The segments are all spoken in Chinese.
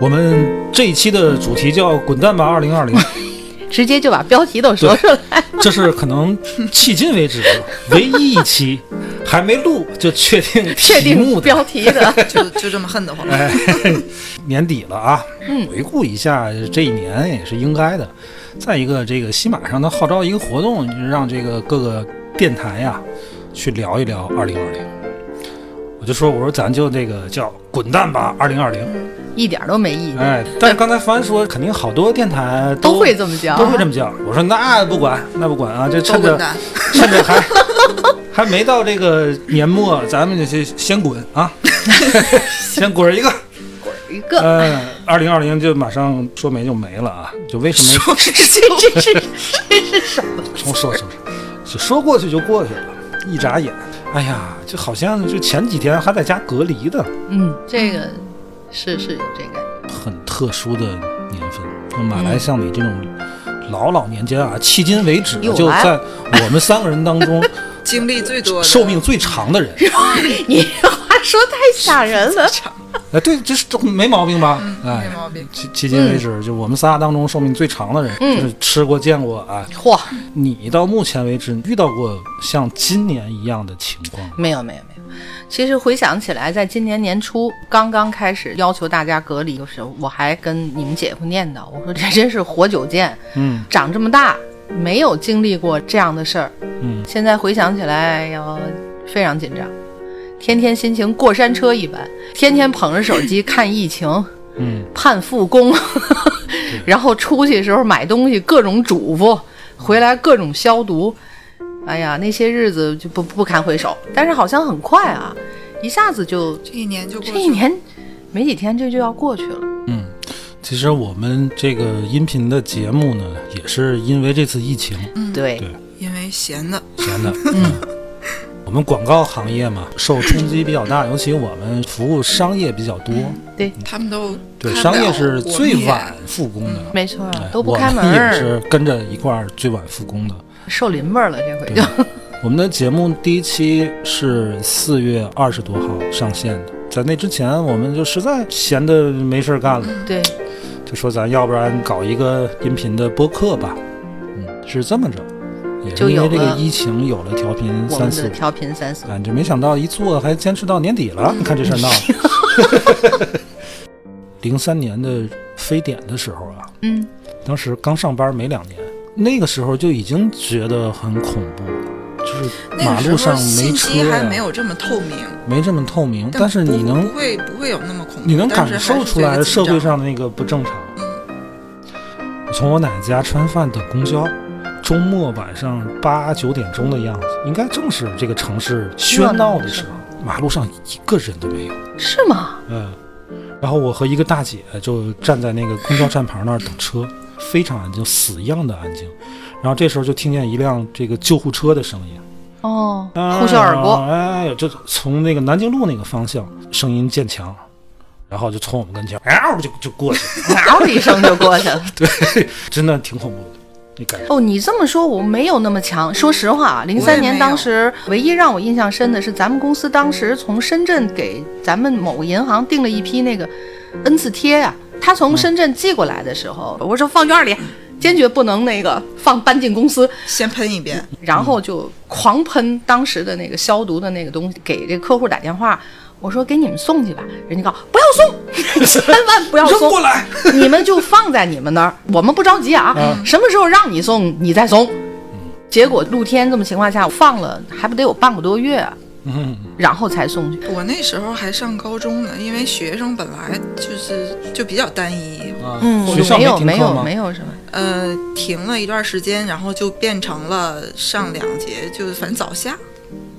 我们这一期的主题叫“滚蛋吧二零二零 直接就把标题都说出来。”，这是可能迄今为止 唯一一期还没录就确定 确题目的。定标题的，就就这么恨得慌。哎，年底了啊，嗯回顾一下这一年也是应该的。再一个，这个西马上的号召一个活动，让这个各个电台呀去聊一聊二零二零。我就说，我说咱就这个叫“滚蛋吧二零二零一点都没意”。义，哎，但是刚才凡说，肯定好多电台都会这么叫，都会这么叫。我说那不管，那不管啊，这都趁着！趁着还 还没到这个年末，咱们就先先滚啊，先滚一个。一个。呃，二零二零就马上说没就没了啊！就为什么这这是这是什么？说说说，就说过去就过去了，一眨眼，哎呀，就好像就前几天还在家隔离的，嗯，这个是是有这个，很特殊的年份。那马来像你这种老老年间啊，迄今为止就在我们三个人当中 经历最多的寿命最长的人。你这话说太吓人了。哎，对，这是这没毛病吧？哎没，毛病。迄迄今为止，就我们仨当中寿命最长的人，嗯就是吃过见过啊。嚯，你到目前为止遇到过像今年一样的情况吗？没有没有没有。其实回想起来，在今年年初刚刚开始要求大家隔离的时候，我还跟你们姐夫念叨，我说这真是活久见，嗯长这么大没有经历过这样的事儿。嗯，现在回想起来，要非常紧张，天天心情过山车一般，天天捧着手机看疫情，嗯，盼复工，然后出去的时候买东西各种嘱咐，回来各种消毒。哎呀，那些日子就不不堪回首，但是好像很快啊，一下子就这一年就过去这一年没几天这就要过去了。嗯，其实我们这个音频的节目呢，也是因为这次疫情对，对因为闲的，闲的。嗯，我们广告行业嘛，受冲击比较大，尤其我们服务商业比较多，对他们都对，商业是最晚复工的。没错哎，都不开门我们也，是跟着一块儿最晚复工的。受淋巴了，这回就。我们的节目第一期是四月二十多号上线的，在那之前我们就实在闲的没事儿干了，对，就说咱要不然搞一个音频的播客吧。嗯，是这么着，也是因为这个疫情有了调频三四调频三四五，感觉没想到一做还坚持到年底了，你 看这事儿闹的。零三年的非典的时候啊，嗯，当时刚上班没两年，那个时候就已经觉得很恐怖了，就是马路上没车信息还呀没有这么透明，没这么透明，但是你能不会不会有那么恐怖，你能感受出来社会上的那个不正常。嗯我从我奶奶家吃完饭等公交，周末晚上八九点钟的样子，应该正是这个城市喧闹的时候，马路上一个人都没有。是吗？嗯，然后我和一个大姐就站在那个公交站牌那儿等车，非常安静，死一样的安静。然后这时候就听见一辆这个救护车的声音，哦，呼啸而过，哎呦，就从那个南京路那个方向，声音渐强，然后就从我们跟前，嗷就就过去了。嗷一声就过去了。对，真的挺恐怖的，那感觉。哦，你这么说我没有那么强。说实话啊，零三年当时唯一让我印象深的是，咱们公司当时从深圳给咱们某个银行订了一批那个 N 次贴呀、他从深圳寄过来的时候，我说放院里，坚决不能那个放搬进公司，先喷一遍，然后就狂喷当时的那个消毒的那个东西，给这个客户打电话。我说给你们送去吧，人家告不要送，千万不要送。扔过，来，你们就放在你们那儿，我们不着急啊，嗯。什么时候让你送你再送。结果露天这么情况下放了，还不得有半个多月啊，嗯，然后才送去。我那时候还上高中呢，因为学生本来就是就比较单一，啊嗯，学校没有没有？没有什么，呃，停了一段时间，然后就变成了上两节，就是反正早下，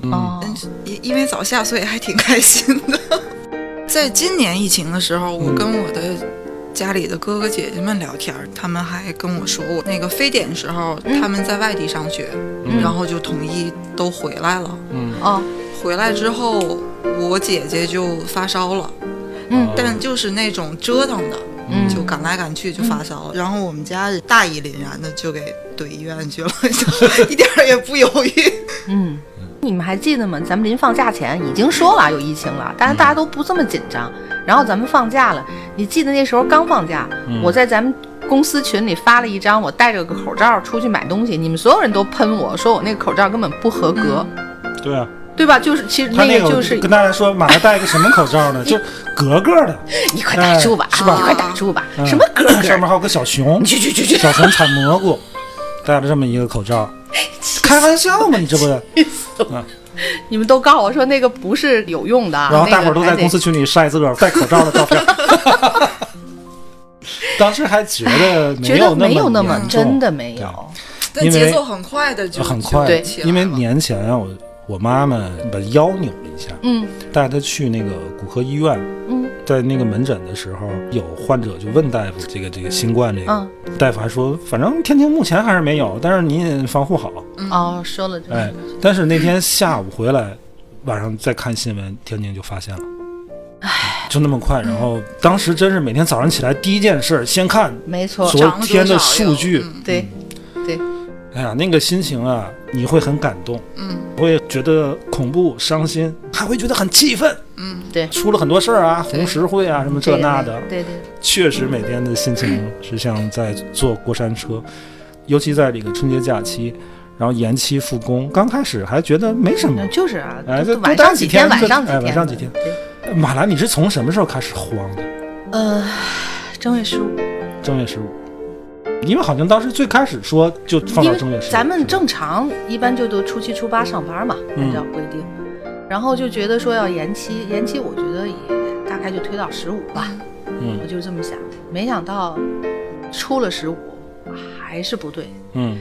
嗯，哦，嗯，因因为早下，所以还挺开心的。在今年疫情的时候，我嗯跟我的家里的哥哥姐姐们聊天，他们还跟我说，我那个非典时候嗯。他们在外地上学，嗯。然后就统一都回来了。嗯。哦，回来之后，我姐姐就发烧了，嗯但就是那种折腾的，嗯就赶来赶去就发烧了。然后我们家大义凛然的就给怼医院去了，就一点儿也不犹豫。嗯，你们还记得吗？咱们临放假前已经说了有疫情了，但是大家都不这么紧张。然后咱们放假了，你记得那时候刚放假，我在咱们公司群里发了一张我戴着个口罩出去买东西，你们所有人都喷我说我那个口罩根本不合格，对啊，对吧？就是其实那个就是跟大家说，马上戴个什么口罩呢？就格格的，你快打住吧，哎是吧你快打住吧，嗯什么格格上面还有个小熊，去去去去，小熊采蘑菇，戴了这么一个口罩，开玩笑吗？你这不？你们都告诉我说那个不是有用的啊，然后大伙儿都在公司群里晒自个儿戴口罩的照片。当时还觉得觉得没有那么有么真的没有，但因为节奏很快的就很快对，因为年前啊，我我妈妈把腰扭了一下，嗯。带她去那个骨科医院，嗯。在那个门诊的时候，有患者就问大夫这个这个新冠这个，嗯。大夫还说，反正天津目前还是没有，但是您防护好。哦，说了这个，哎，但是那天下午回来，晚上再看新闻，天津就发现了。唉，就那么快，然后当时真是每天早上起来第一件事，先看没错，昨天的数据。嗯。对对，哎呀，那个心情啊，你会很感动，嗯。会觉得恐怖、伤心，还会觉得很气愤。嗯，对。出了很多事儿啊，红十会啊，什么这那的，对对，确实每天的心情是像在坐过山车，尤其在这个春节假期，然后延期复工，刚开始还觉得没什么。嗯，就是啊，哎这就晚上几上天，晚上几天，晚上几天。对。马兰，你是从什么时候开始慌的？呃，正月十五，正月十五，因为好像当时最开始说就放到正月十五，咱们正常一般就都初七初八上班嘛，嗯。按照规定，然后就觉得说要延期，延期我觉得也大概就推到十五吧，嗯。我就这么想，没想到出了十五还是不对，嗯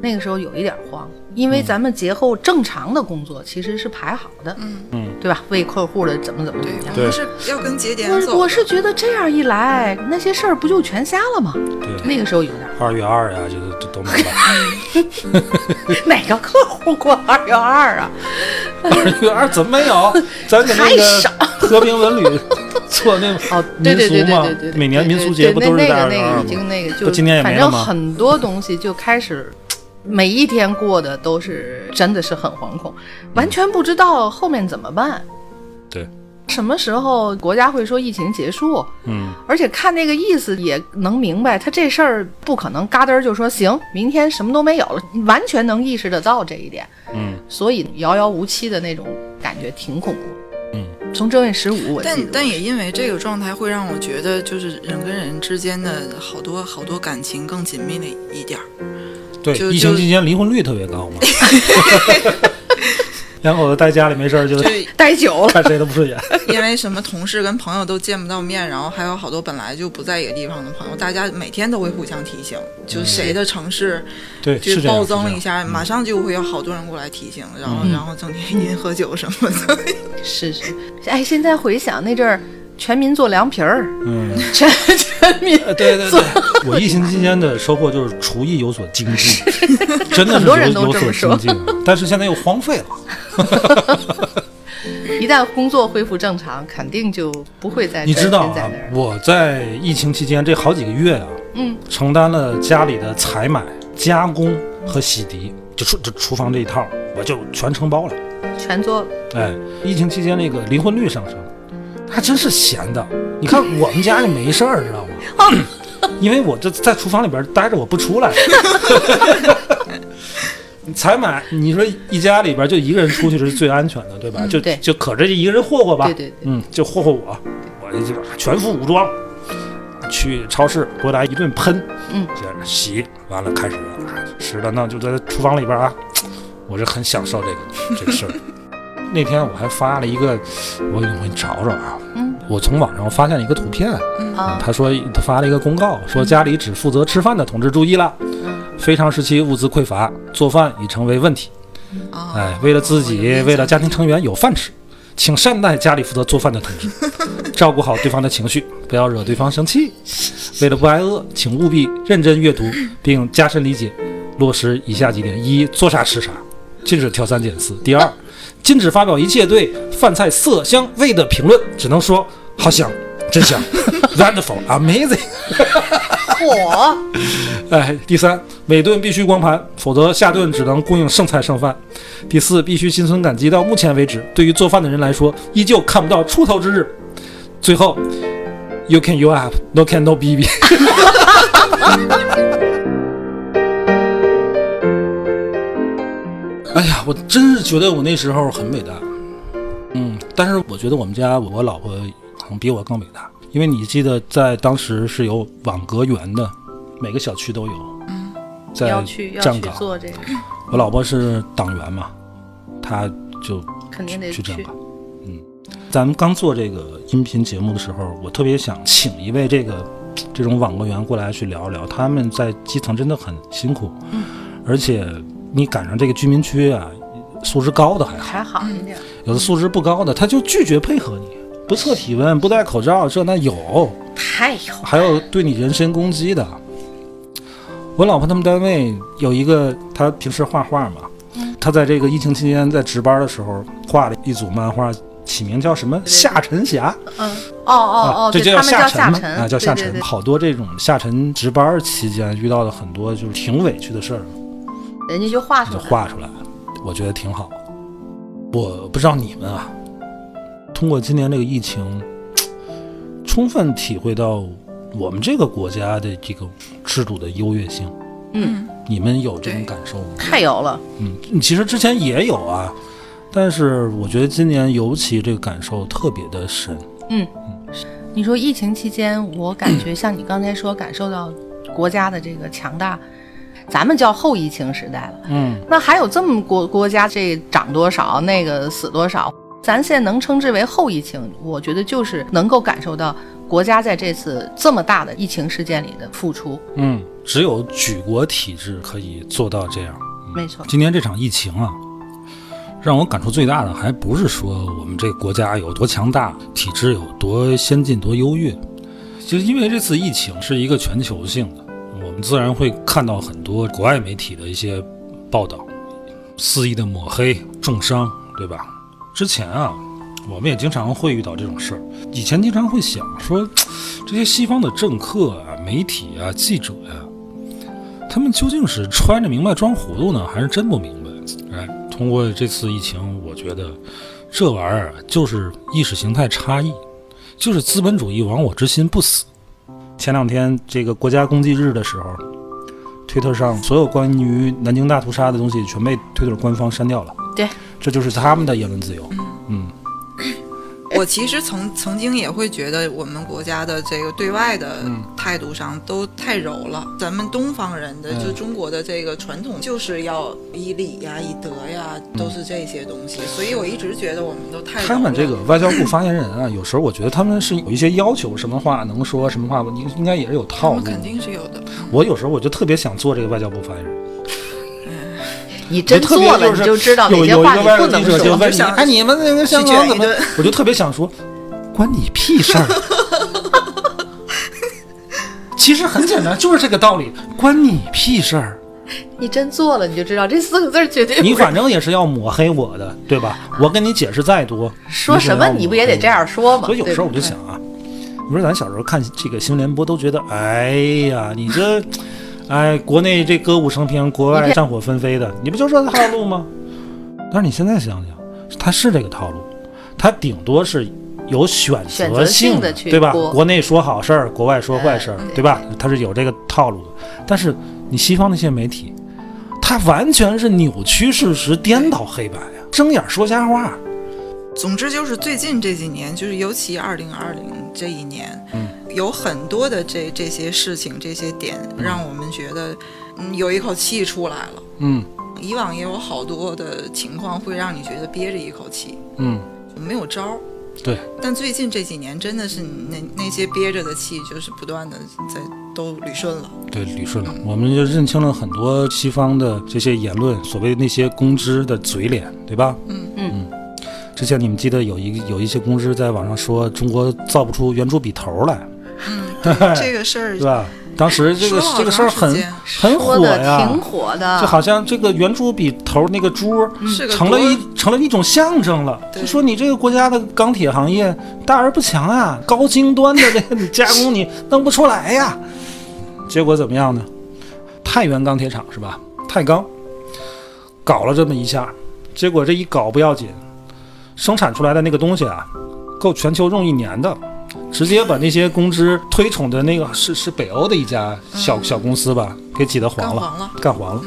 那个时候有一点慌，因为咱们节后正常的工作其实是排好的，嗯，嗯对吧？为客户的怎么怎么怎么，样我。们是要跟节点走。我我是觉得这样一来，那些事儿不就全瞎了吗？对，那个时候有点，二月二呀，这个都都没了。哪个客户过二月二啊？二月二怎么没有？咱给那太个少和平文旅做那哦，对对对民俗嘛对对对，每年民俗节不都是在二那那个那月二吗？个已经那个就今年也没反正很多东西就开始，每一天过的都是真的是很惶恐，完全不知道后面怎么办。对，什么时候国家会说疫情结束？嗯而且看那个意思也能明白，他这事儿不可能嘎噔儿就说行，明天什么都没有了，完全能意识得到这一点，嗯所以遥遥无期的那种感觉挺恐怖。嗯，从正月十五，我但但也因为这个状态，会让我觉得，就是人跟人之间的好多好多感情更紧密了一点儿。对，就疫情期间离婚率特别高嘛。两口子待家里没事儿就就待久了。看谁都不顺眼。因为什么同事跟朋友都见不到面，然后还有好多本来就不在一个地方的朋友，大家每天都会互相提醒，就谁的城市对，就是。暴增了一下，马上就会有好多人过来提醒，然后嗯然后整天您喝酒什么的。是是，哎，现在回想那阵儿，全民做凉皮儿，嗯，全对对对，我疫情期间的收获就是厨艺有所精进，真的是很多人有有所都这么精进，但是现在又荒废了。一旦工作恢复正常，肯定就不会再你知道我在疫情期间这好几个月啊，嗯，承担了家里的采买、加工和洗涤，就厨就厨房这一套，我就全承包了。全做了。哎，疫情期间那个离婚率上升，还真是闲的。你看我们家就没事儿，知道吗？因为我这在厨房里边待着，我不出来。你 采买，你说一家里边就一个人出去是最安全的，对吧？就对就可着一个人霍霍吧。对对对，嗯，就霍霍我，我这就全副武装，去超市回来一顿喷，嗯，接着洗，完了开始啊吃的那就在厨房里边啊，我是很享受这个这个事儿。那天我还发了一个，我给我给你找找啊，嗯我从网上发现了一个图片，啊，他说他发了一个公告，说家里只负责吃饭的同志注意了，嗯。非常时期物资匮乏，做饭已成为问题。啊，哎，为了自己，为了家庭成员有饭吃，请善待家里负责做饭的同志。照顾好对方的情绪，不要惹对方生气。为了不挨饿，请务必认真阅读 并加深理解，落实以下几点：一、做啥吃啥，禁止挑三拣四；第二，禁止发表一切对饭菜色香味的评论，只能说好香、真香、wonderful、amazing。火，哎，第三，每顿必须光盘，否则下顿只能供应剩菜剩饭。第四，必须心存感激。到目前为止，对于做饭的人来说，依旧看不到出头之日。最后，You can you up, no can no BB。哎呀，我真是觉得我那时候很伟大。嗯，但是我觉得我们家我老婆可能比我更伟大，因为你记得在当时是有网格员的，每个小区都有。嗯，在要去要去站岗。做这个，我老婆是党员嘛，她就肯定得去站岗。嗯，咱们刚做这个音频节目的时候，我特别想请一位这个这种网格员过来去聊一聊，他们在基层真的很辛苦，嗯而且你赶上这个居民区啊，素质高的还好，还好一点。有的素质不高的他就拒绝配合你，不测体温，不戴口罩，这那有，太有还有对你人身攻击的。我老婆他们单位有一个，她平时画画嘛，她在这个疫情期间在值班的时候画了一组漫画，起名叫什么“下沉侠”。嗯，哦哦哦，这叫下沉嘛啊，叫下沉。对对对好多这种下沉值班期间遇到的很多就是挺委屈的事儿，人家就画出就来。画出来，我觉得挺好。我不知道你们啊，通过今年这个疫情，充分体会到我们这个国家的这个制度的优越性。嗯，你们有这种感受吗？太有了。嗯，其实之前也有啊，但是我觉得今年尤其这个感受特别的深。嗯，你说疫情期间，我感觉像你刚才说，感受到国家的这个强大，咱们叫后疫情时代了。嗯，那还有这么国国家这涨多少，那个死多少，咱现在能称之为后疫情，我觉得就是能够感受到国家在这次这么大的疫情事件里的付出。嗯，只有举国体制可以做到这样。没错，今年这场疫情啊，让我感触最大的还不是说我们这个国家有多强大，体制有多先进、多优越，就是因为这次疫情是一个全球性的，我们自然会看到很多国外媒体的一些报道，肆意的抹黑、重伤，对吧？之前啊，我们也经常会遇到这种事儿。以前经常会想说，这些西方的政客啊、媒体啊、记者呀、他们究竟是揣着明白装糊涂呢，还是真不明白？哎，通过这次疫情，我觉得这玩意儿啊就是意识形态差异，就是资本主义亡我之心不死。前两天这个国家公祭日的时候，推特上所有关于南京大屠杀的东西全被推特官方删掉了。对，这就是他们的言论自由。嗯 我其实曾曾经也会觉得我们国家的这个对外的嗯态度上都太柔了。咱们东方人的、嗯就中国的这个传统就是要以礼呀、以德呀，都是这些东西。所以我一直觉得我们都太柔了。他们这个外交部发言人啊，有时候我觉得他们是有一些要求，什么话能说，什么话不，应应该也是有套路。们肯定是有的。我有时候我就特别想做这个外交部发言人。你真做了，就是你就知道哪有些话你有一个外不能说国记者就。问你，就想哎，你们那个香港怎么？我就特别想说，关你屁事儿。其实很简单，就是这个道理，关你屁事儿。你真做了，你就知道这四个字儿绝对你反正也是要抹黑我的，对吧？我跟你解释再多，说什么你不也得这样说吗？所以有时候我就想啊，你说咱小时候看这个新闻联播都觉得，哎呀，你这，哎，国内这歌舞升平，国外战火纷飞的，你不就这套路吗？但是你现在想想，它是这个套路，它顶多是有选选择性性地去对吧？国内说好事儿，国外说坏事儿，嗯对吧？它是有这个套路的。但是你西方那些媒体，它完全是扭曲事实、颠倒黑白呀，睁眼说瞎话。总之就是最近这几年，就是尤其二零二零这一年，嗯。有很多的这这些事情、这些点，让我们觉得，嗯，有一口气出来了。嗯。以往也有好多的情况会让你觉得憋着一口气，嗯，没有招儿。对，但最近这几年真的是那那些憋着的气，就是不断的在都捋顺了。对，捋顺了，我们就认清了很多西方的这些言论，所谓那些公知的嘴脸，对吧？嗯。嗯之前你们记得有一有一些公知在网上说中国造不出圆珠笔头来，嗯 这个事儿是吧？当时这个这个事儿很很火呀，挺火的，就好像这个圆珠笔头那个珠是个成了一成了一种象征了，就说你这个国家的钢铁行业大而不强啊，高精端的这个你加工你弄不出来呀。结果怎么样呢？太原钢铁厂是吧？太钢搞了这么一下，结果这一搞不要紧，生产出来的那个东西啊，够全球用一年的。直接把那些公知推崇的那个是是北欧的一家小、小公司吧，给挤得黄了，干黄了，干黄了。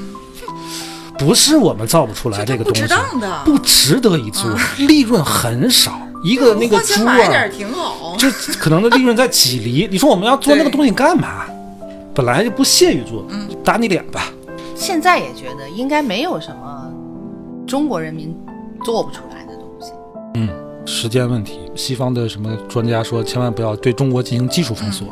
不是我们造不出来这这个东西不值，当的，不值得一做，利润很少。一个那个猪啊买点，挺好。这可能的利润在几厘。你说我们要做那个东西干嘛？本来就不屑于做，嗯打你脸吧。现在也觉得应该没有什么中国人民做不出来的。嗯，时间问题。西方的什么专家说，千万不要对中国进行技术封锁。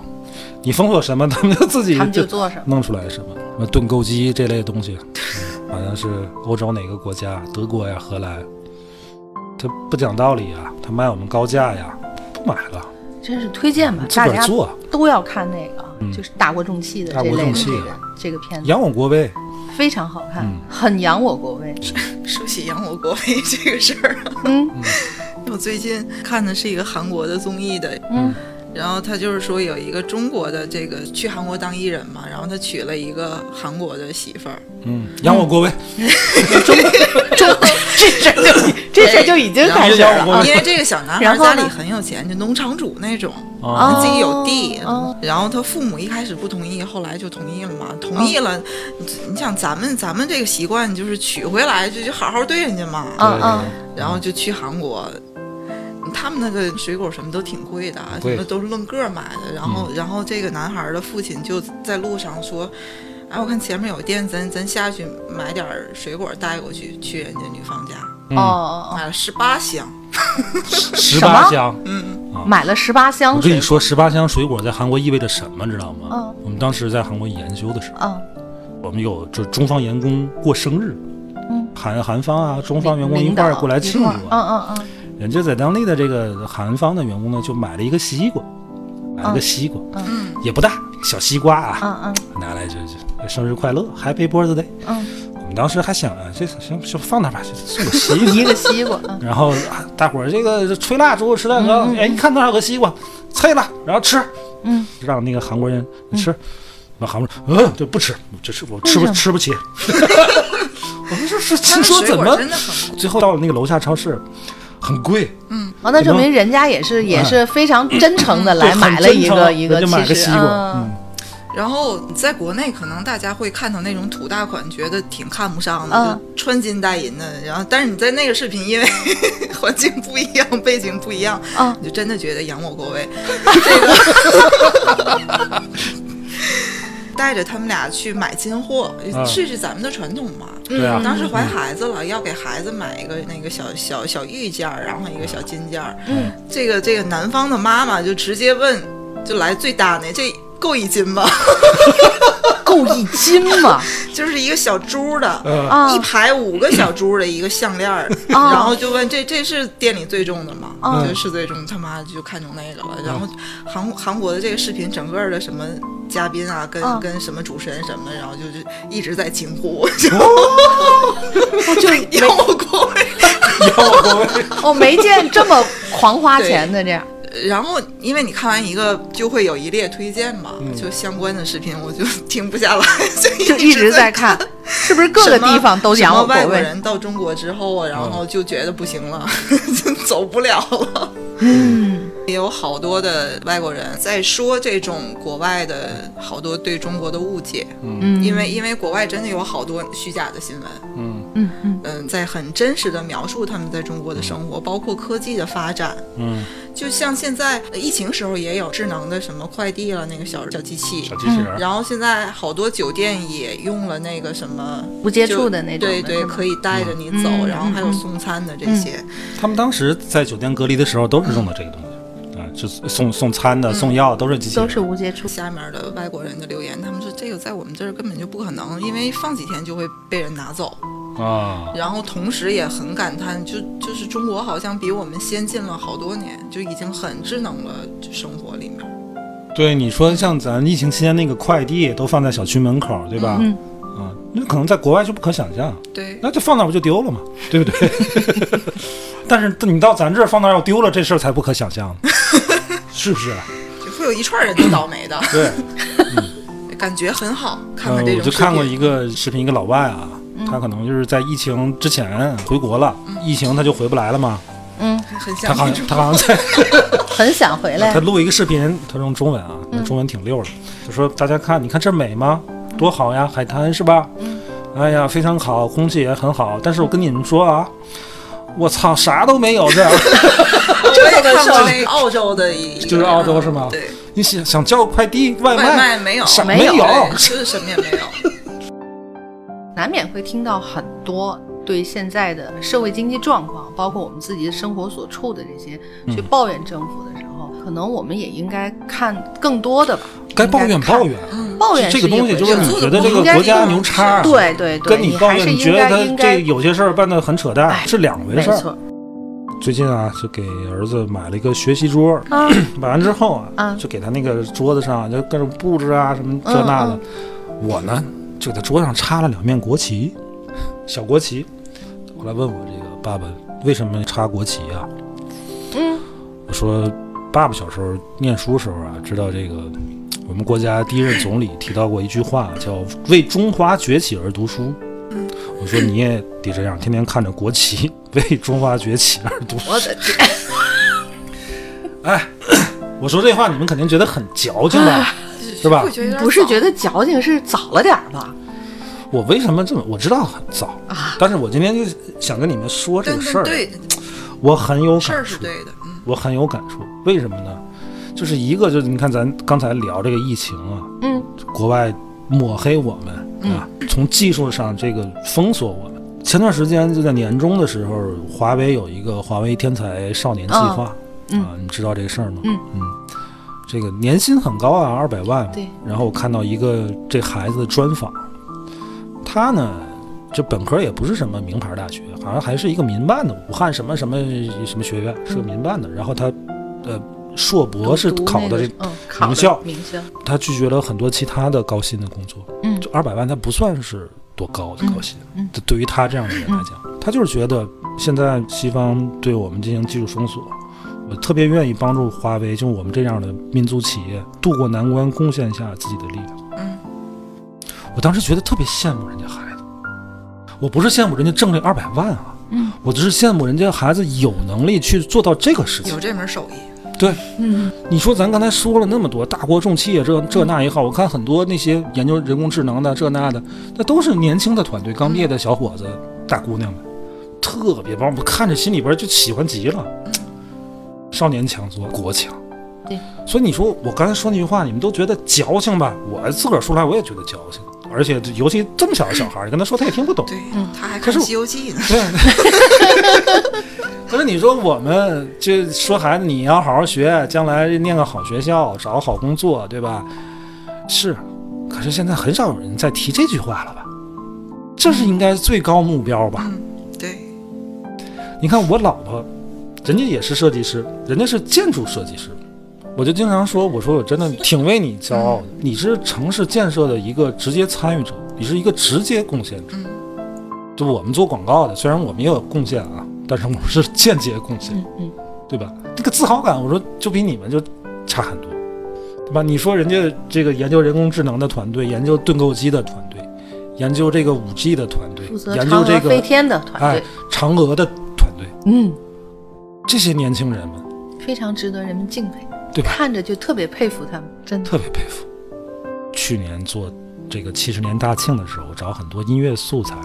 你封锁什么，他们就自己他们就做什么。弄出来什么，什么盾构机这类东西，嗯好像是欧洲哪个国家，德国呀、荷兰，他不讲道理呀，他卖我们高价呀，不买了，真是推荐吧，自大家做，都要看那个，嗯就是大国重器的大这国重器这个片子，扬我国威。非常好看，嗯很扬我国威。说起扬我国威这个事儿，嗯 我最近看的是一个韩国的综艺的，嗯然后他就是说有一个中国的这个去韩国当艺人嘛，然后他娶了一个韩国的媳妇儿，嗯，扬我国威。中中这事儿就这事儿就已 经开始了啊因为这个小男孩家里很有钱，就农场主那种，啊自己有地，哦然后他父母一开始不同意，后来就同意了嘛。同意了，你你想咱们咱们这个习惯就是娶回来就就好好对人家嘛，嗯嗯然后就去韩国。他们那个水果什么都挺贵的啊，什么都是论个儿买的。然后，然后这个男孩儿的父亲就在路上说：“哎，我看前面有店，咱咱下去买点儿水果带过去，去人家女方家，嗯。哦哦买了十八箱。十八箱。嗯，哦，买了十八箱我跟你说，十八箱水果在韩国意味着什么，知道吗？嗯。我们当时在韩国研修的时候，嗯。我们有就是中方员工过生日，嗯，韩韩方啊，中方员工一块儿过来庆祝一块儿啊。嗯嗯人家在当地的这个韩方的员工呢，就买了一个西瓜，买了个西瓜，嗯。也不大，小西瓜啊，嗯嗯。拿来就就生日快乐，Happy Birthday。嗯我们当时还想啊，这行就放那吧，送个西嗯，瓜。一个西瓜，嗯 然后啊大伙儿这个吹蜡烛、吃蛋糕，哎，一看那儿有个西瓜，脆了，然后吃，嗯，让那个韩国人吃，那韩国人嗯就不吃，这吃我吃不吃不起。我们说是听说怎么。最后到了那个楼下超市，很贵，嗯哦，那证明人家也是也是非常真诚的来买了一个一个，就买个西瓜，嗯嗯，然后在国内，可能大家会看到那种土大款，觉得挺看不上的，嗯就穿金戴银的。然后，但是你在那个视频，因为 环境不一样，背景不一样，嗯你就真的觉得扬我国威。这个 带着他们俩去买金货，啊这是咱们的传统嘛。嗯啊，当时怀孩子了，要给孩子买一个那个小小小玉件儿，然后一个小金件儿。嗯，这个这个南方的妈妈就直接问，就来最大那，这够一斤吧？够一斤吗，就是一个小珠的，一排五个小珠的一个项链儿，啊然后就问这这是店里最重的吗？啊就是最重，他妈就看中那个了。然后韩韩国的这个视频，整个的什么嘉宾啊，跟、啊跟什么主持人什么的，然后就是一直在惊呼，就就要我国威。扬我国威。我没见这么狂花钱的这样，然后，因为你看完一个，就会有一列推荐嘛，嗯。就相关的视频，我就停不下来，就一直在看，是不是各个地方都讲我外国？人到中国之后啊，然后就觉得不行了，就走不了了。嗯。也有好多的外国人在说这种国外的好多对中国的误解，嗯，因为因为国外真的有好多虚假的新闻，嗯嗯嗯嗯，在很真实的描述他们在中国的生活，包括科技的发展。嗯，就像现在呃疫情时候也有智能的什么快递了，那个小小机器小，机器人，然后现在好多酒店也用了那个什么无接触的那种对对，可以带着你走，嗯然后还有嗯送餐的这嗯些。他们当时在酒店隔离的时候都是用的这个东西，啊，就送送餐的、送药都是机器人，都是无接触。下面的外国人的留言，他们说这个在我们这儿根本就不可能，因为放几天就会被人拿走。啊，然后同时也很感叹，就就是中国好像比我们先进了好多年，就已经很智能了，就生活里面。对，你说像咱疫情期间那个快递都放在小区门口，对吧？嗯啊，那可能在国外就不可想象，对，那就放那儿不就丢了吗？对不对？但是你到咱这儿放那儿要丢了，这事儿才不可想象呢，是不是？就会有一串人都倒霉的，对，感觉很好。看呃看这种视我就看过一个视频，一个老外啊，他可能就是在疫情之前回国了，疫情他就回不来了嘛，嗯，很他好像他好像在 很想回来。他。录一个视频，他用中文啊，中文挺溜的，就说大家看，你看这美吗？多好呀，海滩是吧？嗯。哎呀，非常好，空气也很好。但是我跟你们说啊，我操，啥都没有这样。我也看过那个澳洲的一个，就是澳洲是吗？对，你想想叫快递外外卖没有，啥？没有。有？对就是什么也没有。难免会听到很多对现在的社会经济状况，包括我们自己的生活所处的这些，嗯去抱怨政府的时候，可能我们也应该看更多的吧。该抱怨抱怨。抱怨这个东西就是你觉得这个国家牛叉，对对对，跟你抱怨，还是应你觉得他该应该这有些事儿办得很扯淡，哎是两回事儿。最近啊，就给儿子买了一个学习桌，啊，买完之后啊，嗯就给他那个桌子上就各种布置啊，什么这嗯那的。我呢，就在桌上插了两面国旗，小国旗。后来问我这个爸爸为什么插国旗啊？嗯，我说爸爸小时候念书时候啊，知道这个我们国家第一任总理提到过一句话，叫“为中华崛起而读书”。我说你也得这样，天天看着国旗，为中华崛起而读书。我的天，哎，我说这话你们肯定觉得很矫情吧？是吧不是觉得矫情，是早了点儿吧？我为什么这么？我知道很早啊，但是我今天就想跟你们说这个事儿，对对，我很有事儿感触，是对的，嗯，我很有感触。为什么呢？就是一个就是你看咱刚才聊这个疫情啊，嗯，国外抹黑我们啊，从技术上这个封锁我们。前段时间就在年终的时候，华为有一个华为天才少年计划、嗯啊，你知道这个事儿吗？嗯这个年薪很高啊，二百万。对。然后我看到一个这孩子的专访，他呢，这本科也不是什么名牌大学，好像还是一个民办的，武汉什么什么什么学院，是个民办的。然后他，呃，硕博是考的这名校名校，他拒绝了很多其他的高薪的工作，嗯就二百万，他不算是多高的高薪。嗯对于他这样的人来讲，他就是觉得现在西方对我们进行技术封锁，我特别愿意帮助华为，就我们这样的民族企业渡过难关，贡献一下自己的力量。嗯，我当时觉得特别羡慕人家孩子，我不是羡慕人家挣这二百万啊，嗯，我只是羡慕人家孩子有能力去做到这个事情有。这门手艺，对，嗯你说咱刚才说了那么多大国重器啊，这这那也好，我看很多那些研究人工智能的这那的，那都是年轻的团队，刚毕业的小伙子、大姑娘们，特别棒，我看着心里边就喜欢极了。少年强则国强，对，所以你说我刚才说那句话，你们都觉得矫情吧？我自个儿说出来我也觉得矫情，而且尤其这么小的小孩，你跟他说他也听不懂。对，嗯他还看《西游记》呢，对。可是你说我们就说孩子你要好好学，将来念个好学校，找个好工作，对吧？是，可是现在很少有人再提这句话了吧？这是应该最高目标吧？嗯，对，你看我老婆，人家也是设计师，人家是建筑设计师，我就经常说，我说我真的挺为你骄傲的，你是城市建设的一个直接参与者，你是一个直接贡献者。嗯就我们做广告的，虽然我们也有贡献啊，但是我们是间接贡献，嗯嗯，对吧？这个自豪感，我说就比你们就差很多，对吧？你说人家这个研究人工智能的团队，研究盾构机的团队，研究这个五 G 的团队，研究这个飞天的团哎队，嫦娥的团队，嗯，这些年轻人们非常值得人们敬佩，对吧看着就特别佩服他们，真的。特别佩服。去年做这个七十年大庆的时候，找很多音乐素材，《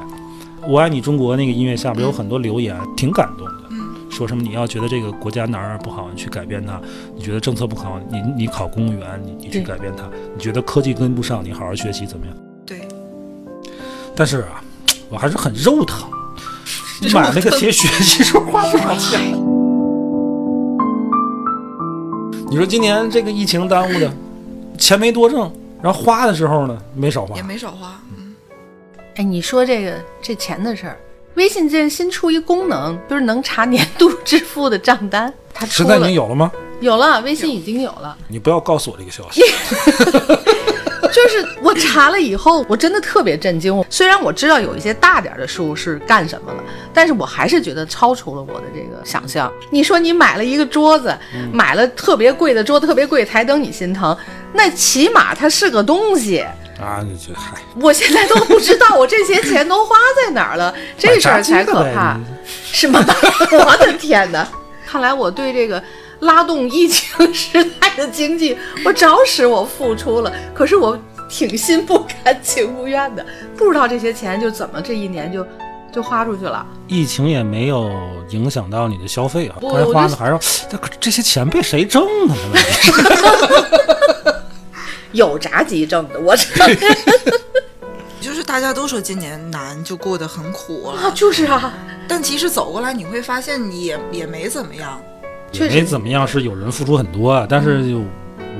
我爱你中国》那个音乐下边有很多留言，挺感动的。嗯说什么你要觉得这个国家哪儿不好，你去改变它；你觉得政策不好，你你考公务员，你你去改变它；你觉得科技跟不上，你好好学习怎么样？对，但是啊，我还是很肉疼。你买那个些学习书花多少钱？你说今年这个疫情耽误的，钱没多挣，然后花的时候呢没少花也，没少花，嗯，哎，你说这个这钱的事儿，微信现在新出一功能，就是能查年度支付的账单，它出现在已经有了吗？有了，微信已经有了。你不要告诉我这个消息。就是我查了以后，我真的特别震惊。虽然我知道有一些大点儿的书是干什么了，但是我还是觉得超出了我的这个想象。你说你买了一个桌子，买了特别贵的桌子，特别贵台灯，你心疼，那起码它是个东西。啊，你这嗨，我现在都不知道我这些钱都花在哪儿了，这事儿才可怕，是吗？我的天哪！看来我对这个拉动疫情时代的经济，我着实我付出了，可是我挺心不甘情不愿的，不知道这些钱就怎么这一年就 就花出去了。疫情也没有影响到你的消费啊，不该花的还是这可这些钱被谁挣的呢？有炸鸡挣的，我这 就是大家都说今年难，就过得很苦啊，就是啊，但其实走过来你会发现也也没怎么样。也没怎么样，是有人付出很多啊，但是就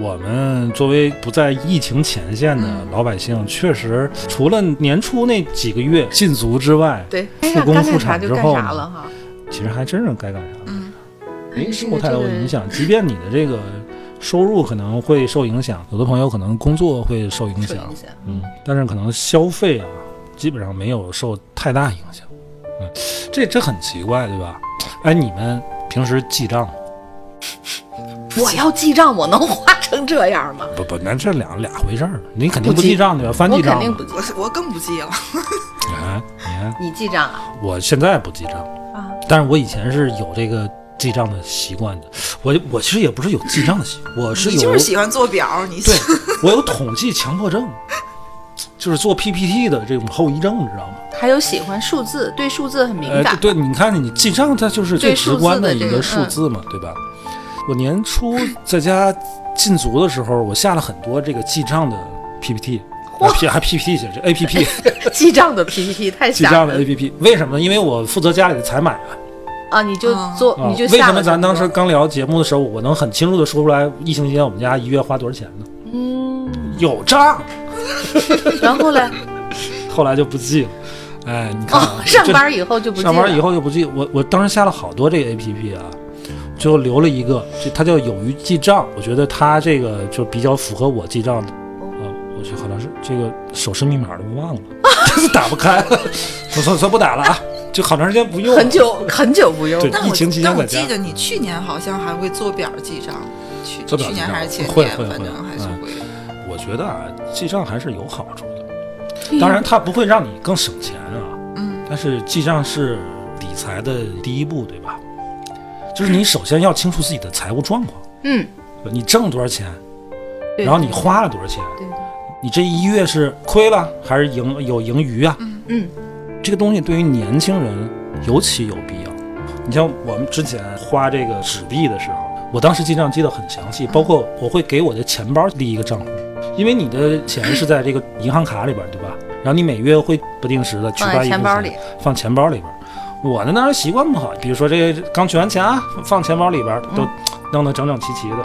我们作为不在疫情前线的老百姓，确实除了年初那几个月禁足之外，对，复工复产之后呢啥了哈。其实还真是该干啥嗯，没哎受太这个多影响。即便你的这个收入可能会受影响，有的朋友可能工作会受影响影，响。嗯，但是可能消费啊，基本上没有受太大影响。嗯，这这很奇怪，对吧？哎，你们平时记账吗？我要记账，我能花成这样吗？不不，那这两俩回事儿。你肯定不记账对吧？翻我记账我。肯定不记。我我更不记了，你 看，你看，你记账啊？我现在不记账，啊，但是我以前是有这个记账的习惯的。我我其实也不是有记账的习惯，我是有你就是喜欢做表，你对 我有统计强迫症，就是做 PPT 的这种后遗症，你知道吗？还有喜欢数字，对数字很敏呃，感。对，对你看你记账，它就是最直观的一个数嗯字嘛，对吧？我年初在家禁足的时候，我下了很多这个记账的 PPT，啊 P 还 PPT 写这 APP 记账的 PPT 太 记账的 APP，为什么呢？因为我负责家里的采买啊。啊！你就啊做，啊你就为什么咱当时刚聊节目的时候，我能很清楚的说出来，疫情期间我们家一月花多少钱呢？嗯，有账，然后嘞，后来就不记了。哎，你看上班以后就不记上班以后就不记，我我当时下了好多这个 A P P 啊，最后留了一个，这它叫勇于记账，我觉得他这个就比较符合我记账的。啊，我去，好像是这个手势密码都忘了，打不开。了，算算算不打了啊，就好长时间不用，很久很久不用。对。疫情期间我在家。记得你去年好像还会做表记账，去去年还是前年，会会会反正还是嗯会。我觉得啊，记账还是有好处的，当然它不会让你更省钱啊，嗯，但是记账是理财的第一步，对吧？就是你首先要清楚自己的财务状况，嗯，你挣多少钱，然后你花了多少钱，对。对，你这一月是亏了还是盈有盈余啊？嗯，这个东西对于年轻人尤其有必要。你像我们之前花这个纸币的时候，我当时记账记得很详细，包括我会给我的钱包立一个账户，因为你的钱是在这个银行卡里边，对吧？然后你每月会不定时的取放出一部分在钱放钱包里边。我呢，当时习惯不好，比如说这刚取完钱啊，放钱包里边都弄得整整齐齐的。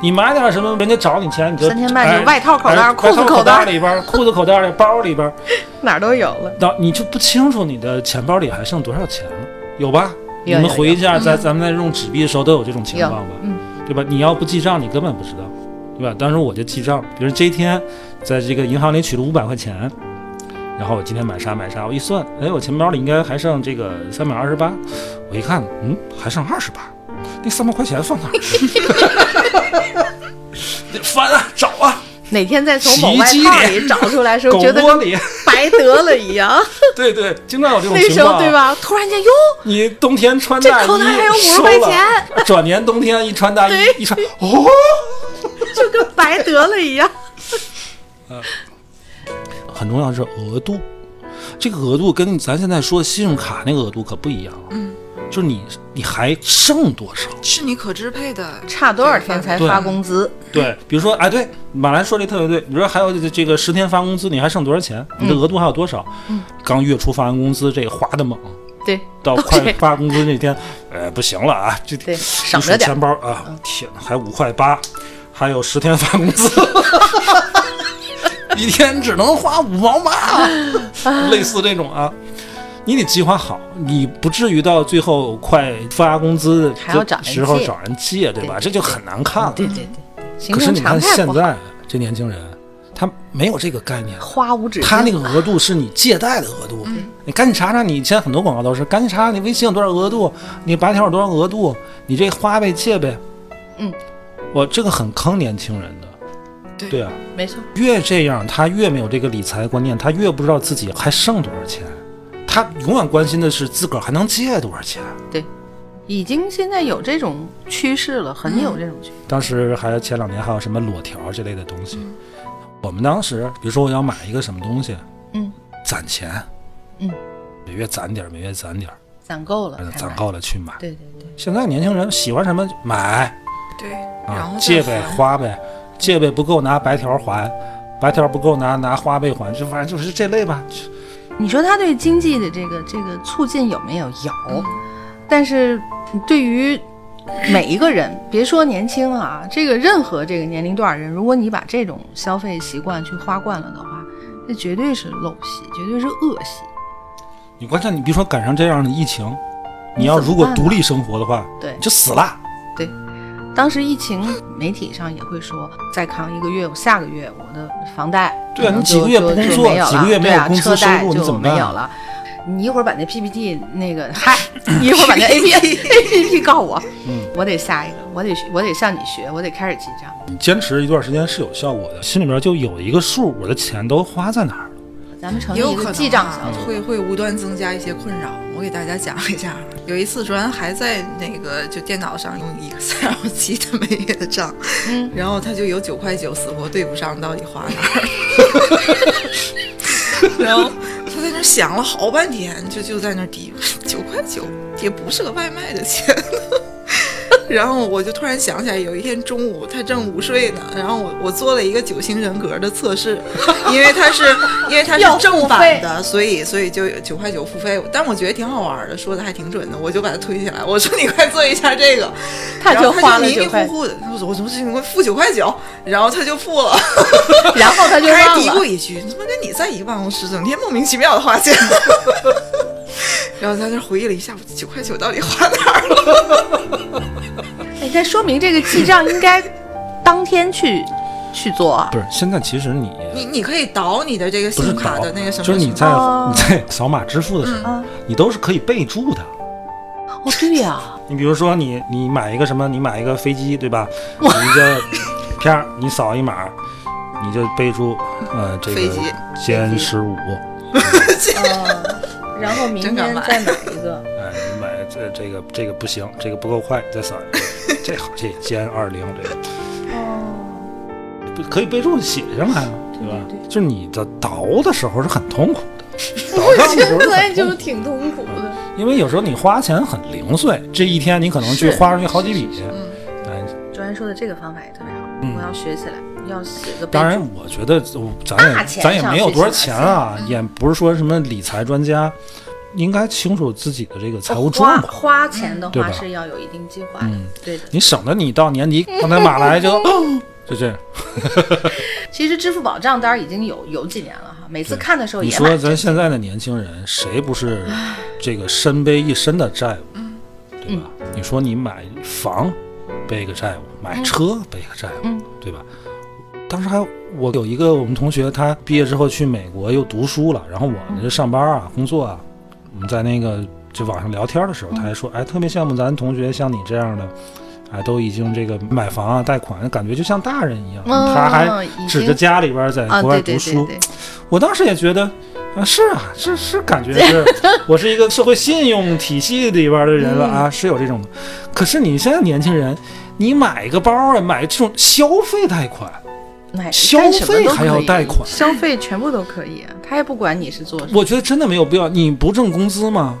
你买点什么，人家找你钱，你就三千半哎就外套口袋、哎裤子口袋里边，裤子口袋里、包里边，哪儿都有了。那你就不清楚你的钱包里还剩多少钱了，有吧？你们回忆一下，在咱咱们在用纸币的时候都有这种情况吧？嗯，对吧？你要不记账，你根本不知道，对吧？当时我就记账，比如这一天在这个银行里取了五百块钱，然后我今天买啥买啥，我一算，哎，我钱包里应该还剩这个三百二十八，我一看，嗯，还剩二十八，那三百块钱放哪儿 翻啊，找啊，哪天再从洗某外套里找出来的时候，觉得白得了一样。对对，经常有这种那情况，时候对？吧？突然间，哟，你冬天穿这大衣口袋还有50收了块钱，转年冬天一穿大衣一穿，哦，就跟白得了一样。很重要的是额度，这个额度跟咱现在说的信用卡那个额度可不一样了。嗯，就是你你还剩多少？是你可支配的。差多少天才发工资？对，比如说，哎，对，马兰说这特别对。你说还有这这个十天发工资，你还剩多少钱？你的额度还有多少？嗯，刚月初发完工资，这个花的猛，对到快发工资那天，呃，不行了啊，这对，一省着点钱。包啊，天哪，还五块八，还有十天发工资，一天只能花五毛八，类似这种啊。你得计划好，你不至于到最后快发工资的时候找人借，对吧？这就很难看了。对对对，可是你看现在这年轻人，他没有这个概念，花无止。他那个额度是你借贷的额度。你赶紧查查，你现在很多广告都是赶紧查查你微信有多少额度，你白条有多少额度，你这花呗借呗。嗯，我这个很坑年轻人的。对对啊，没错，越这样，他越没有这个理财观念，他越不知道自己还剩多少钱，他永远关心的是自个儿还能借多少钱。对已经现在有这种趋势了，很有这种趋势。当时还前两年还有什么裸条之类的东西，我们当时比如说我要买一个什么东西，嗯，攒钱，嗯，每月攒点儿，每月攒点儿，攒够了呃攒。够了去买。对对对，现在年轻人喜欢什么买。对，然啊后，再借呗花呗，借呗不够拿白条还，白条不够拿拿花呗还，就反正就是这类吧。你说他对经济的这个这个促进有没有？有，嗯但是对于每一个人，别说年轻啊，这个任何这个年龄段人，如果你把这种消费习惯去花惯了的话，这绝对是陋习，绝对是恶习。你关键你比如说赶上这样的疫情，你要如果独立生活的话，对你就死了。当时疫情，媒体上也会说，再扛一个月，我下个月我的房贷对啊你几个月不工作没有了几个月没有对啊工资车贷收入怎么没有了。你一会儿把那 PPT 那个嗨，你一会儿把那 A P A P P 告我，嗯，我得下一个，我得我得向你学，我得开始记账。你坚持一段时间是有效果的，心里面就有一个数，我的钱都花在哪儿了。咱们成立一个记账小啊组，会会无端增加一些困扰。我给大家讲一下，有一次卓然还在那个就电脑上用 Excel 记他每月的账，嗯，然后他就有九块九死活对不上，到底花哪儿？然后他在那儿想了好半天，就就在那儿嘀咕，九块九也不是个外卖的钱。然后我就突然想起来，有一天中午他正午睡呢，然后我我做了一个九型人格的测试，因为他是因为他是正版的，所以所以就九块九付费。但我觉得挺好玩的，说的还挺准的，我就把它推起来，我说你快做一下这个，他就花了迷迷糊，糊的，我说我怎么我付九块九，然后他就付了 然后他就还。嘀咕一句：“怎么跟你在一个办公室，整天莫名其妙的花钱？”然后在那回忆了一下，我九块九到底花哪儿了？哎，这说明这个记账应该当天去去做啊。不是，现在其实你你你可以导你的这个信用卡的那个什么，就是你在、哦你在扫码支付的时候，啊，你都是可以备注的。哦，对呀、你比如说你你买一个什么，你买一个飞机，对吧？你一个 片儿，你扫一码，你就备注呃这个飞机歼十五，哦，然后明天再买一个。哎，你买这这个这个不行，这个不够快，再扫一个，这好，这歼二零这个哦，不可以备注写上来了，对吧？对就是你的倒的时候是很痛苦的，倒账的时候是很痛苦的。挺痛苦的。因为有时候你花钱很零碎，这一天你可能去花出去好几笔。嗯哎，卓然说的这个方法也特别好，嗯我要学起来，要写个备注。当然，我觉得咱也咱也没有多少钱啊，也不是说什么理财专家，应该清楚自己的这个财务状况。花钱的话是要有一定计划的，嗯对的。你省得你到年底 刚才马来就 就这样。其实支付宝账单已经有有几年了哈，每次看的时候你说咱现在的年轻人，谁不是这个身背一身的债务，对吧？你说你买房背个债务，买车背个债务，嗯对吧？当时还我有一个我们同学，他毕业之后去美国又读书了，然后我们就上班啊、工作啊，我们在那个就网上聊天的时候，他还说，哎，特别羡慕咱同学像你这样的。哎，都已经这个买房啊、贷款，感觉就像大人一样。嗯他还指着家里边在啊，国外读书，对对，我当时也觉得，啊，是啊，是是，感觉是 我是一个社会信用体系里边的人了啊，是有这种的。可是你现在年轻人，你买一个包啊，买这种消费贷款，买消费还要贷款消费全部都可以啊，他也不管你是做什么。我觉得真的没有必要。你不挣工资吗？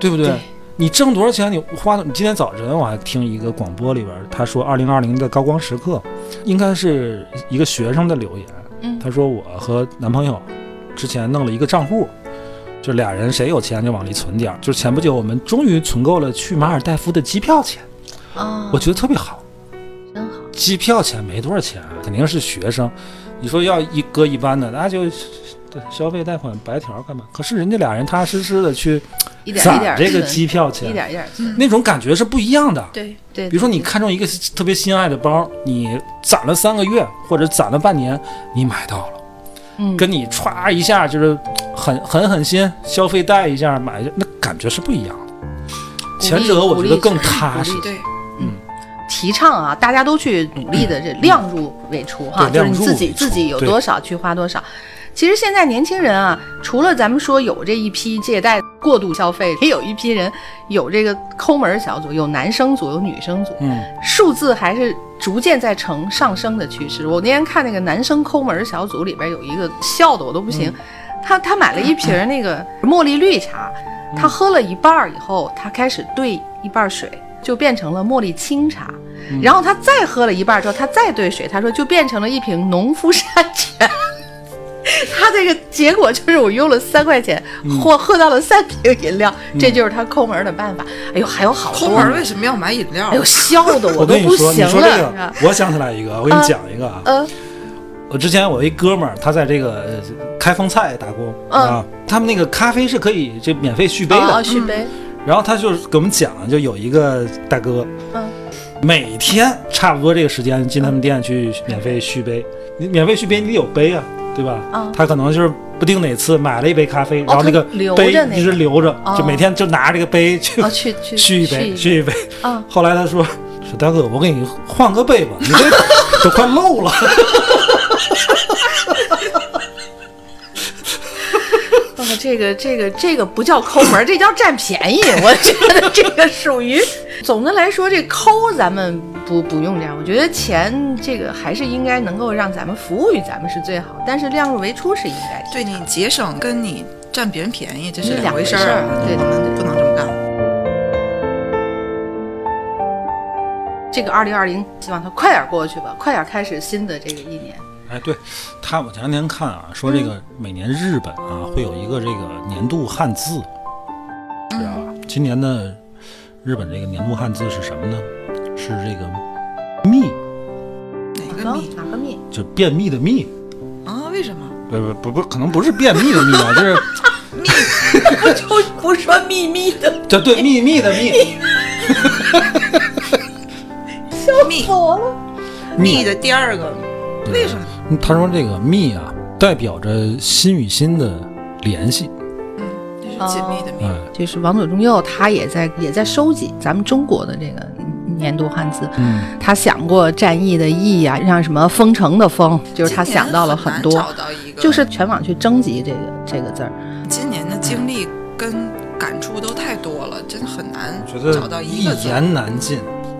对不对？对你挣多少钱？你花？你今天早晨我还听一个广播里边，他说二零二零的高光时刻，应该是一个学生的留言。嗯他说我和男朋友之前弄了一个账户，就俩人谁有钱就往里存点儿。就是前不久我们终于存够了去马尔代夫的机票钱，啊，我觉得特别好。机票钱没多少钱，肯定是学生，你说要一搁一般的，那就消费贷款白条干嘛？可是人家俩人踏踏实实的去攒这个机票钱，一点一点存，那种感觉是不一样的。对对。比如说你看中一个特别心爱的包，你攒了三个月或者攒了半年，你买到了，嗯，跟你歘一下就是狠狠狠心消费贷一下买，那感觉是不一样的。前者我觉得更踏实，对，提倡啊，大家都去努力的这量入为出哈，嗯就是你自己自己有多少去花多少。其实现在年轻人啊，除了咱们说有这一批借贷过度消费，也有一批人有这个抠门小组，有男生组，有女生组，嗯，数字还是逐渐在呈上升的趋势。我那天看那个男生抠门小组里边有一个笑的我都不行，他他买了一瓶那个茉莉绿茶，他喝了一半儿以后，他开始兑一半儿水，就变成了茉莉清茶。然后他再喝了一半儿之后，他再兑水，他说就变成了一瓶农夫山泉。他这个结果就是我用了三块钱，喝喝到了三瓶饮料，这就是他抠门的办法。哎呦，还有好多，抠门为什么要买饮料哎？呦，笑的我都 不跟你说，你行说这了。个，我想起来一个，我给你讲一个啊。呃，我之前我一哥们儿，他在这个呃开封菜打工嗯啊，他们那个咖啡是可以这免费续杯啊，的，续杯，然后他就是给我们讲，就有一个大哥，嗯，每天差不多这个时间进他们店去免费续杯，你免费续杯你得有杯啊，对吧？嗯他可能就是不定哪次买了一杯咖啡，然后那个留杯着一直留着，哦就每天就拿这个杯去啊，去去 续一杯，续一杯。啊，后来他说说大哥，我给你换个杯吧，你这 都快漏了。哦，这个这个这个不叫抠门儿，这叫占便宜。我觉得这个属于，总的来说，这抠咱们不不用这样。我觉得钱这个还是应该能够让咱们服务于咱们是最好，但是量入为出是应该的。对你节省跟你占别人便宜这是两回回事事儿啊，对我们不能这么干。这个二零二零，希望它快点过去吧，快点开始新的这个一年。哎，对他，我前两天看啊，说这个每年日本啊会有一个这个年度汉字，知道吧？今年的日本这个年度汉字是什么呢？是这个“秘哪个哪个米哪个蜜？”，就便秘的“秘啊？为什么？”。不不不不，可能不是便秘的“秘”啊，就是不 就不说秘密的，这对秘密的“秘蜜走了。蜜的第二个，为什么？”。他说这个“秘”啊，代表着心与心的联系。紧密的密。哎，就是王左中右，他也在也在收集咱们中国的这个年度汉字。嗯，他想过战役的役啊、像什么封城的封，就是他想到了很多，很找到一个，就是全网去征集这个这个字儿。今年的经历跟感触都太多了，真的很难觉得找到一个字。言难尽，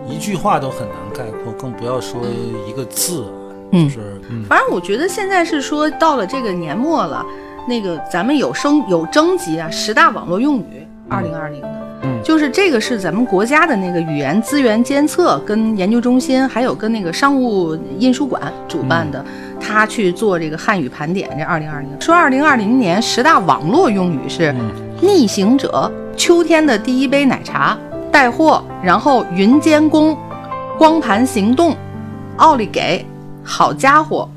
一句话都很难概括，更不要说一个字啊。嗯就是嗯，反正我觉得现在是说到了这个年末了，那个咱们有升有征集啊，十大网络用语，二零二零的。嗯。就是这个是咱们国家的那个语言资源监测跟研究中心，还有跟那个商务印书馆主办的，他去做这个汉语盘点。这二零二零说二零二零年十大网络用语是嗯。逆行者、秋天的第一杯奶茶、带货，然后云监工、光盘行动、奥利给、好家伙、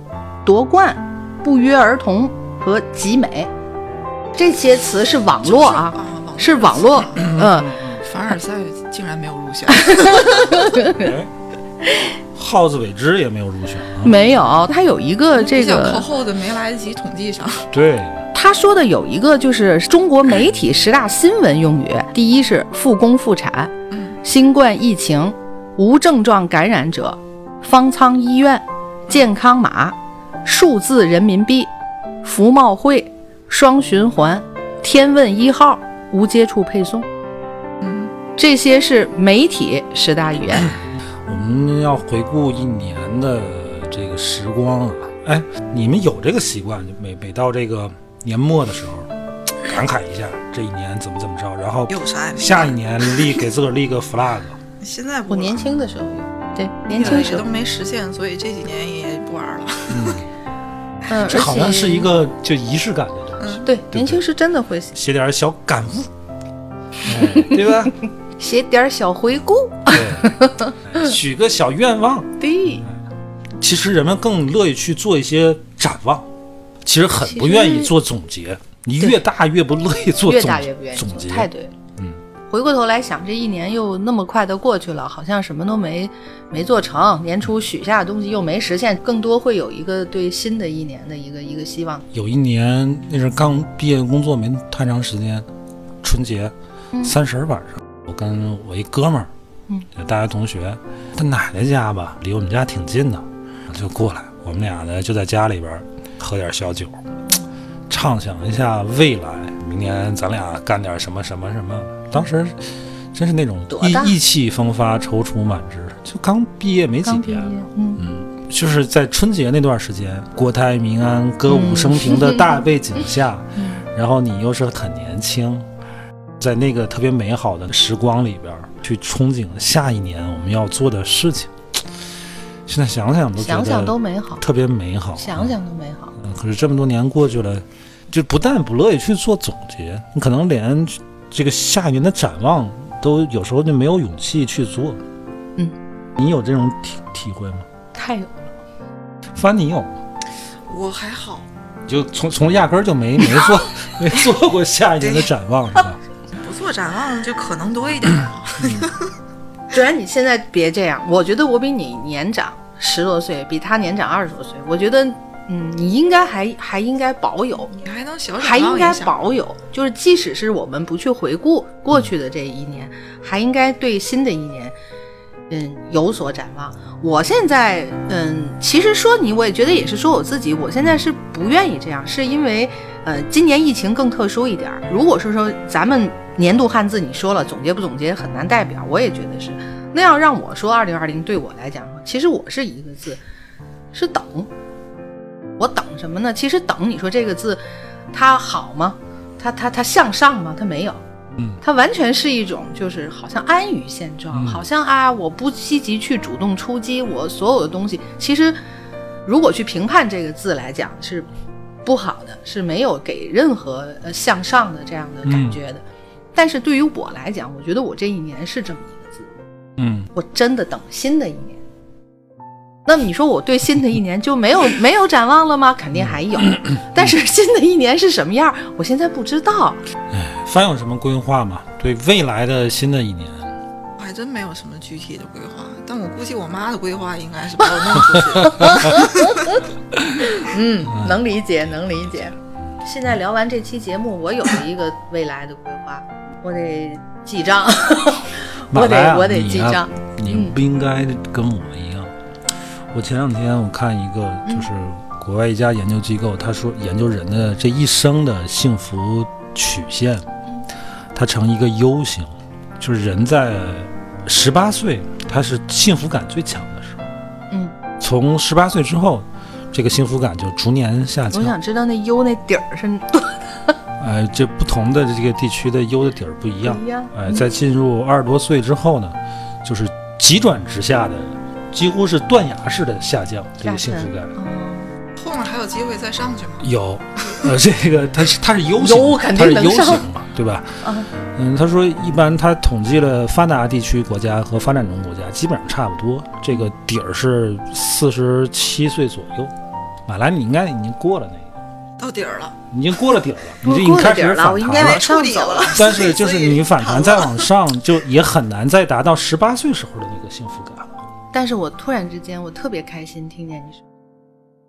夺冠、不约而同和集美，这些词是网络啊，啊，网是网络，嗯，凡尔赛竟然没有入选，哎，耗子尾汁也没有入选啊。没有，他有一个这比较靠，后的没来得及统计上。对，他说的有一个就是中国媒体十大新闻用语，第一是复工复产，嗯，新冠疫情、无症状感染者、方舱医院、健康码、数字人民币、服贸会、双循环、天问一号、无接触配送，嗯，这些是媒体十大语言。我们要回顾一年的这个时光啊。哎，你们有这个习惯，就每每到这个年末的时候，感慨一下这一年怎么怎么着，然后有啥下一年立给自个儿立个 flag。现在不我年轻的时候有，对，年轻时候，没实现，所以这几年也不玩了。嗯，这好像是一个就仪式感的东西，对，年轻时真的会写点小感悟，哎对吧？写点小回顾。对，许个小愿望。对，其实人们更乐意去做一些展望，其实很不愿意做总结。你越大越不乐意做越总大越不愿意做总结，太对了。嗯，回过头来想，这一年又那么快的过去了，好像什么都没没做成，年初许下的东西又没实现，更多会有一个对新的一年的一个一个希望。有一年那是刚毕业工作没太长时间，春节三十儿晚上，我跟我一哥们儿，嗯，大学同学，他奶奶家吧，离我们家挺近的，就过来，我们俩呢就在家里边儿喝点小酒，畅想一下未来，明年咱俩干点什么什么什么。当时真是那种意意气风发、踌躇满志，就刚毕业没几刚毕业年。，嗯，嗯，就是在春节那段时间，国泰民安、歌舞升平的大背景下，嗯然后你又是很年轻，在那个特别美好的时光里边，去憧憬下一年我们要做的事情。现在想想都觉得想想都美好，特别美好，想想都美好。嗯。可是这么多年过去了，就不但不乐意去做总结，你可能连这个下一年的展望都有时候就没有勇气去做。嗯，你有这种体体会吗？太有了，帆，你有吗？我还好，就从从压根儿就没没做 没做过下一年的展望是吧？不做展望就可能多一点儿啊。主然你现在别这样，我觉得我比你年长十多岁，比他年长二十多岁，我觉得，嗯，你应该还还应该保有，你还能还应该保有，就是即使是我们不去回顾过去的这一年，还应该对新的一年，嗯，有所展望。我现在，嗯，其实说你，我也觉得也是说我自己，我现在是不愿意这样，是因为，呃，今年疫情更特殊一点儿。如果是说咱们年度汉字，你说了总结不总结很难代表，我也觉得是。那要让我说二零二零对我来讲，其实我是一个字，是等。我等什么呢？其实等，你说这个字，它好吗？它它它向上吗？它没有，嗯，它完全是一种就是好像安于现状，嗯好像啊，我不积极去主动出击，我所有的东西，其实如果去评判这个字来讲是不好的，是没有给任何呃向上的这样的感觉的。但是对于我来讲，我觉得我这一年是这么一个字，嗯，我真的等新的一年。那你说我对新的一年就没有 没有展望了吗？肯定还有，但是新的一年是什么样，我现在不知道。哎帆有什么规划吗？对未来的新的一年，我还真没有什么具体的规划，但我估计我妈的规划应该是把我弄出去。嗯，能理解，能理解。现在聊完这期节目，我有了一个未来的规划，我得记账，我得我得记账。你嗯不应该跟我一样。我前两天我看一个，就是国外一家研究机构，他说研究人的这一生的幸福曲线，它成一个 U 型，就是人在十八岁，他是幸福感最强的时候。嗯，从十八岁之后，这个幸福感就逐年下降。我想知道那 U 那底儿是多呃，这不同的这个地区的 U 的底儿不一样。不一样。哎，在进入二十多岁之后呢，就是急转直下的，几乎是断崖式的下降，这个幸福感哦后面还有机会再上去吗？有。呃，这个它是它是 U 型它是定能 U 型嘛，对吧？嗯嗯，他说一般他统计了发达地区国家和发展中国家基本上差不多，这个底儿是四十七岁左右。马来，你应该已经过了那个，到底儿了，已经过了底儿了，你已经开始过了底了，我应该反弹了往上走了。但是就是你反弹再往上，就也很难再达到十八岁时候的那个幸福感了。但是我突然之间，我特别开心听见你说，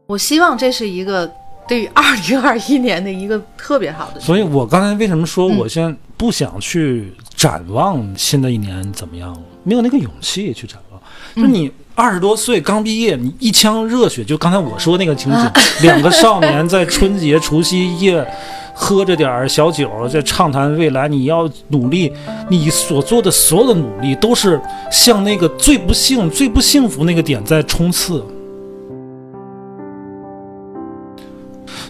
我希望这是一个对于二零二一年的一个特别好的。所以我刚才为什么说嗯我现在不想去展望新的一年怎么样，没有那个勇气去展望。就嗯你二十多岁刚毕业，你一腔热血，就刚才我说那个情景，两个少年在春节除夕夜。喝着点儿小酒，在畅谈未来。你要努力，你所做的所有的努力都是向那个最不幸、最不幸福那个点在冲刺。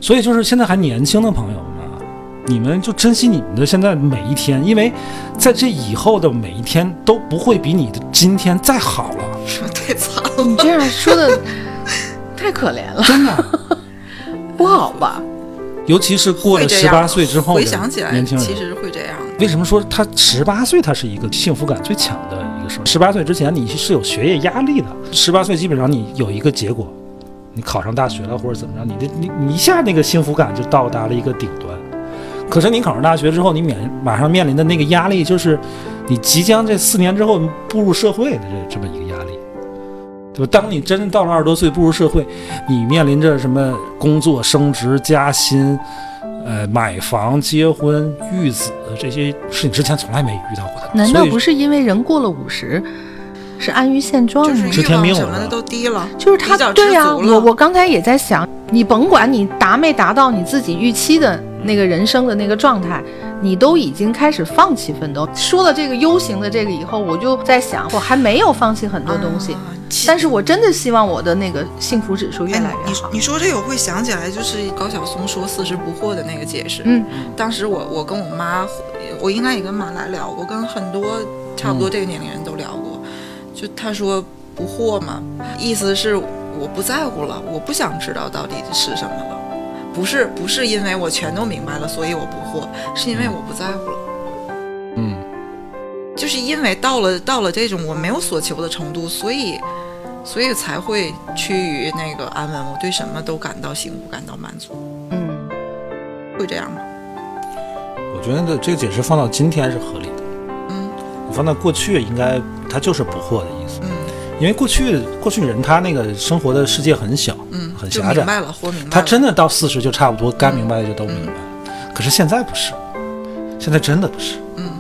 所以就是现在还年轻的朋友们啊，你们就珍惜你们的现在每一天，因为在这以后的每一天都不会比你的今天再好了，说太惨了。你这样说的 太可怜了，真的。不好吧？尤其是过了十八岁之后回想起来，年轻人，其实会这样。为什么说他十八岁他是一个幸福感最强的一个时候？十八岁之前你是有学业压力的，十八岁基本上你有一个结果，你考上大学了或者怎么着，你的你你一下那个幸福感就到达了一个顶端。可是你考上大学之后，你面马上面临的那个压力就是，你即将这四年之后步入社会的这这么一个压力，对吧？当你真正到了二十多岁步入社会，你面临着什么工作升职加薪，呃，买房、结婚、育子这些是你之前从来没遇到过的。难道不是因为人过了五十，是安于现状吗？就是欲知天命望什么的了是吧都低了，就是他对呀、我我刚才也在想，你甭管你达没达到你自己预期的那个人生的那个状态，你都已经开始放弃奋斗。说了这个 U 型的这个以后，我就在想，我还没有放弃很多东西，但是我真的希望我的那个幸福指数越哎来越好。你你说这个我会想起来，就是高晓松说四十不惑的那个解释。嗯，当时我我跟我妈，我应该也跟马来聊过，跟很多差不多这个年龄人都聊过。就他说不惑嘛，意思是我不在乎了，我不想知道到底是什么了。不是不是因为我全都明白了，所以我不惑，是因为我不在乎了。嗯，就是因为到了到了这种我没有所求的程度，所以所以才会趋于那个安稳。我对什么都感到幸福，感到满足，嗯，会这样吗？我觉得这个解释放到今天是合理的，嗯你放到过去应该它就是不惑的意思，嗯因为过去过去人他那个生活的世界很小，嗯，很狭窄，明白了，活明白了。他真的到四十就差不多该明白的就都明白了。可是现在不是，现在真的不是。嗯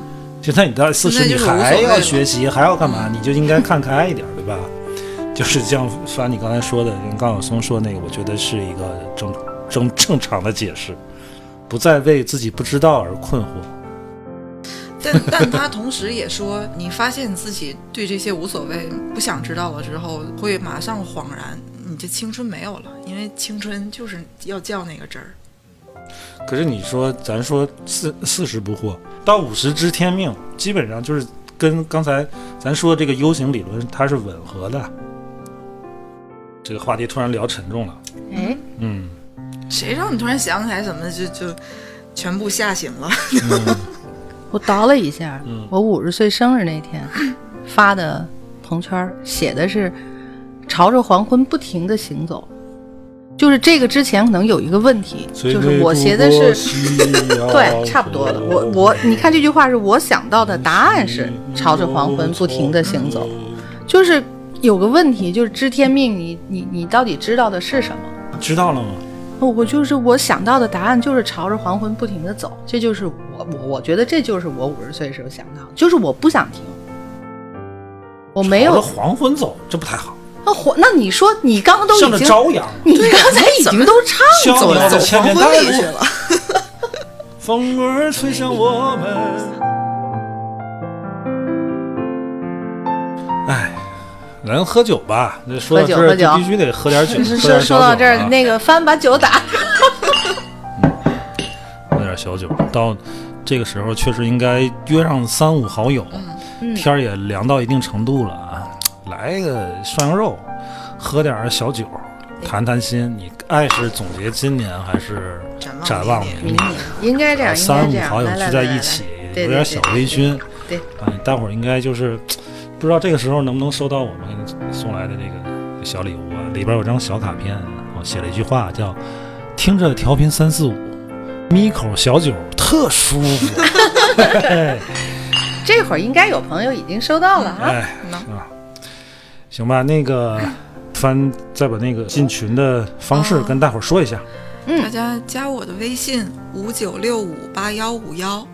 现在你到四十，你还要谓学习，还要干嘛？你就应该看开一点，对吧？就是像凡你刚才说的，跟高晓松说那个，我觉得是一个正正正常的解释，不再为自己不知道而困惑。但 但他同时也说，你发现自己对这些无所谓、不想知道了之后，会马上恍然，你这青春没有了，因为青春就是要较那个真儿。可是你说，咱说四四十不惑，到五十知天命，基本上就是跟刚才咱说这个 U 型理论它是吻合的。这个话题突然聊沉重了，哎，嗯，谁让你突然想起来什么就就全部吓醒了？嗯。我倒了一下，嗯。我五十岁生日那天发的朋友圈写的是朝着黄昏不停的行走，就是这个之前可能有一个问题，就是我写的是。对，差不多的。我我，你看这句话是我想到的答案是朝着黄昏不停的行走，就是有个问题，就是知天命，你你你到底知道的是什么？知道了吗？我我就是我想到的答案就是朝着黄昏不停的走，这就是我我我觉得这就是我五十岁时候想到的，就是我不想停，我没有黄昏走，这不太好。那火那你说你刚刚都向已经着朝阳，你刚才已经都唱走了走黄昏里去，了。风儿吹向我们。哎，咱喝酒吧。这说到这儿喝酒喝酒就必须得喝点酒。就是说喝点小说到这儿，那个帆把酒打。喝点小酒，到这个时候确实应该约上三五好友，嗯天儿也凉到一定程度了啊，来个涮羊肉，喝点小酒，谈谈心。你爱是总结今年还是展望明年？应该这样，三五好友聚在一起，有点小微醺。对啊，待会儿应该就是不知道这个时候能不能收到我们送来的这个小礼物啊？里边有张小卡片，我写了一句话叫“听着调频三四五，咪口小酒特舒服” 嘿这会儿应该有朋友已经收到了啊。哎，呢啊，行吧，那个帆再把那个进群的方式哦跟大伙儿说一下。嗯大家加我的微信五九六五八幺五幺，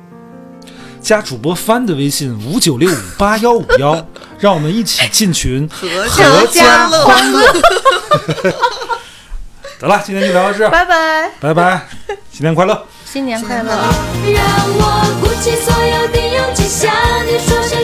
加主播帆的微信五九六五八幺五幺，让我们一起进群，阖阖家乐。欢乐。得了，今天就聊到这儿，拜拜，拜拜，新年快乐。新年快乐。让我鼓起所有的勇气，向你说声